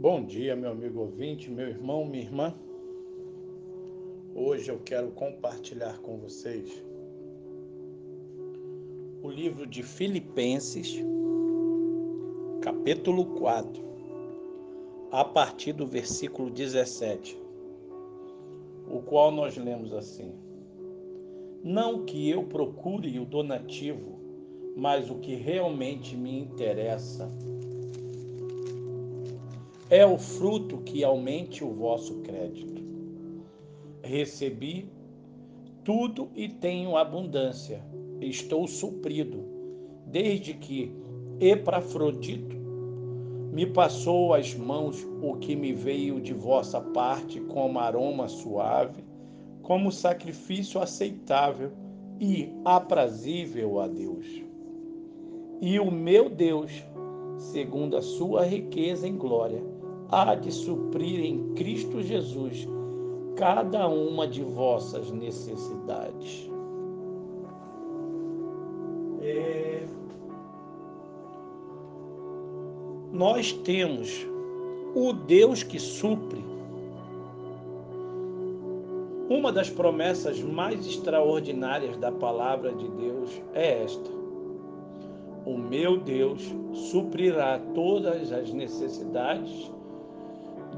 Bom dia, meu amigo ouvinte, meu irmão, minha irmã. Hoje eu quero compartilhar com vocês o livro de Filipenses, capítulo 4, a partir do versículo 17, o qual nós lemos assim: Não que eu procure o donativo, mas o que realmente me interessa é o fruto que aumente o vosso crédito. Recebi tudo e tenho abundância, estou suprido, desde que Epafrodito me passou às mãos o que me veio de vossa parte como aroma suave, como sacrifício aceitável e aprazível a Deus. E o meu Deus, segundo a sua riqueza em glória, há de suprir em Cristo Jesus cada uma de vossas necessidades. É... Nós temos o Deus que supre. Uma das promessas mais extraordinárias da palavra de Deus é esta: O meu Deus suprirá todas as necessidades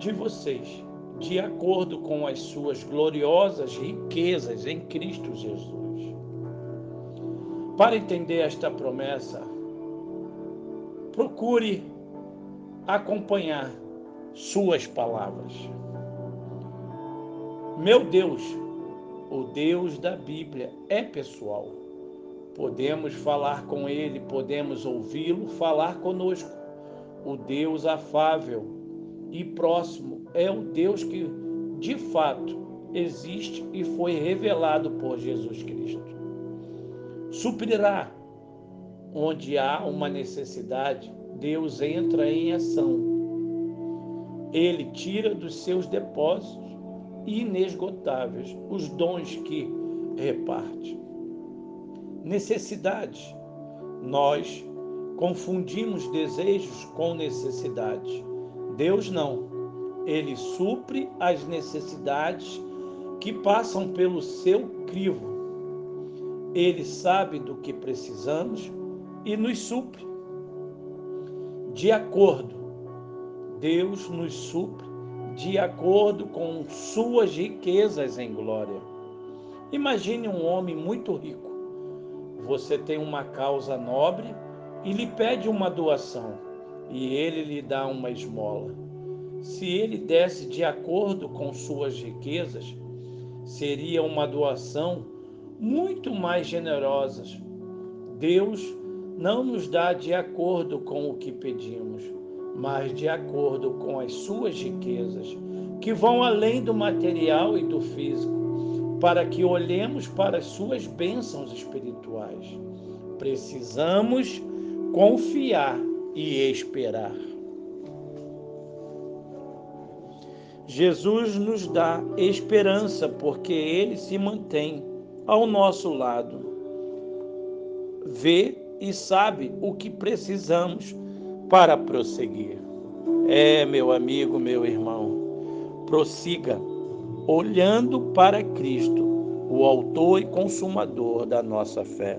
de vocês, de acordo com as suas gloriosas riquezas em Cristo Jesus. Para entender esta promessa, procure acompanhar suas palavras. Meu Deus, o Deus da Bíblia, é pessoal. Podemos falar com Ele, podemos ouvi-lo falar conosco. O Deus afável, e próximo é o Deus que de fato existe e foi revelado por Jesus Cristo. Suprirá onde há uma necessidade, Deus entra em ação. Ele tira dos seus depósitos inesgotáveis os dons que reparte. Necessidades. Nós confundimos desejos com necessidades. Deus não. Ele supre as necessidades que passam pelo seu crivo. Ele sabe do que precisamos e nos supre. De acordo, Deus nos supre de acordo com suas riquezas em glória. Imagine um homem muito rico. Você tem uma causa nobre e lhe pede uma doação e ele lhe dá uma esmola. Se ele desse de acordo com suas riquezas, seria uma doação muito mais generosa. Deus não nos dá de acordo com o que pedimos, mas de acordo com as suas riquezas, que vão além do material e do físico, para que olhemos para as suas bênçãos espirituais. Precisamos confiar e esperar. Jesus nos dá esperança porque ele se mantém ao nosso lado. Vê e sabe o que precisamos para prosseguir. É, meu amigo, meu irmão, prossiga olhando para Cristo, o autor e consumador da nossa fé.